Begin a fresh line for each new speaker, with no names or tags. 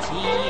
起。